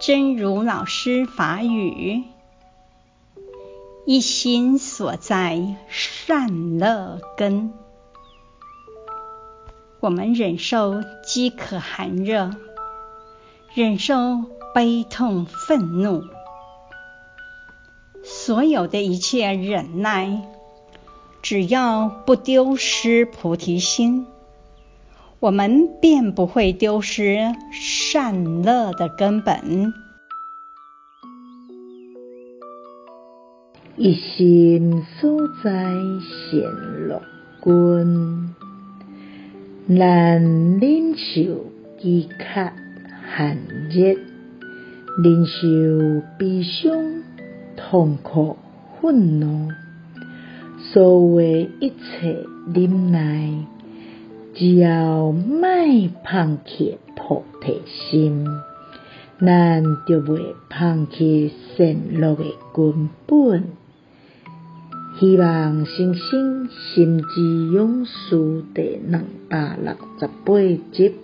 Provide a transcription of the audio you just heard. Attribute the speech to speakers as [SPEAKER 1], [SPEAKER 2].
[SPEAKER 1] 真如老师法语，一心所在善乐根。我们忍受饥渴寒热，忍受悲痛愤怒，所有的一切忍耐，只要不丢失菩提心，我们便不会丢失善乐的根本。
[SPEAKER 2] 一心所在善乐根，咱忍受饥渴寒热，忍受悲伤痛苦愤怒，所有一切忍耐。只要卖放弃菩提心，咱就袂放弃善乐的根本。希望星星心之勇士第两百六十八集。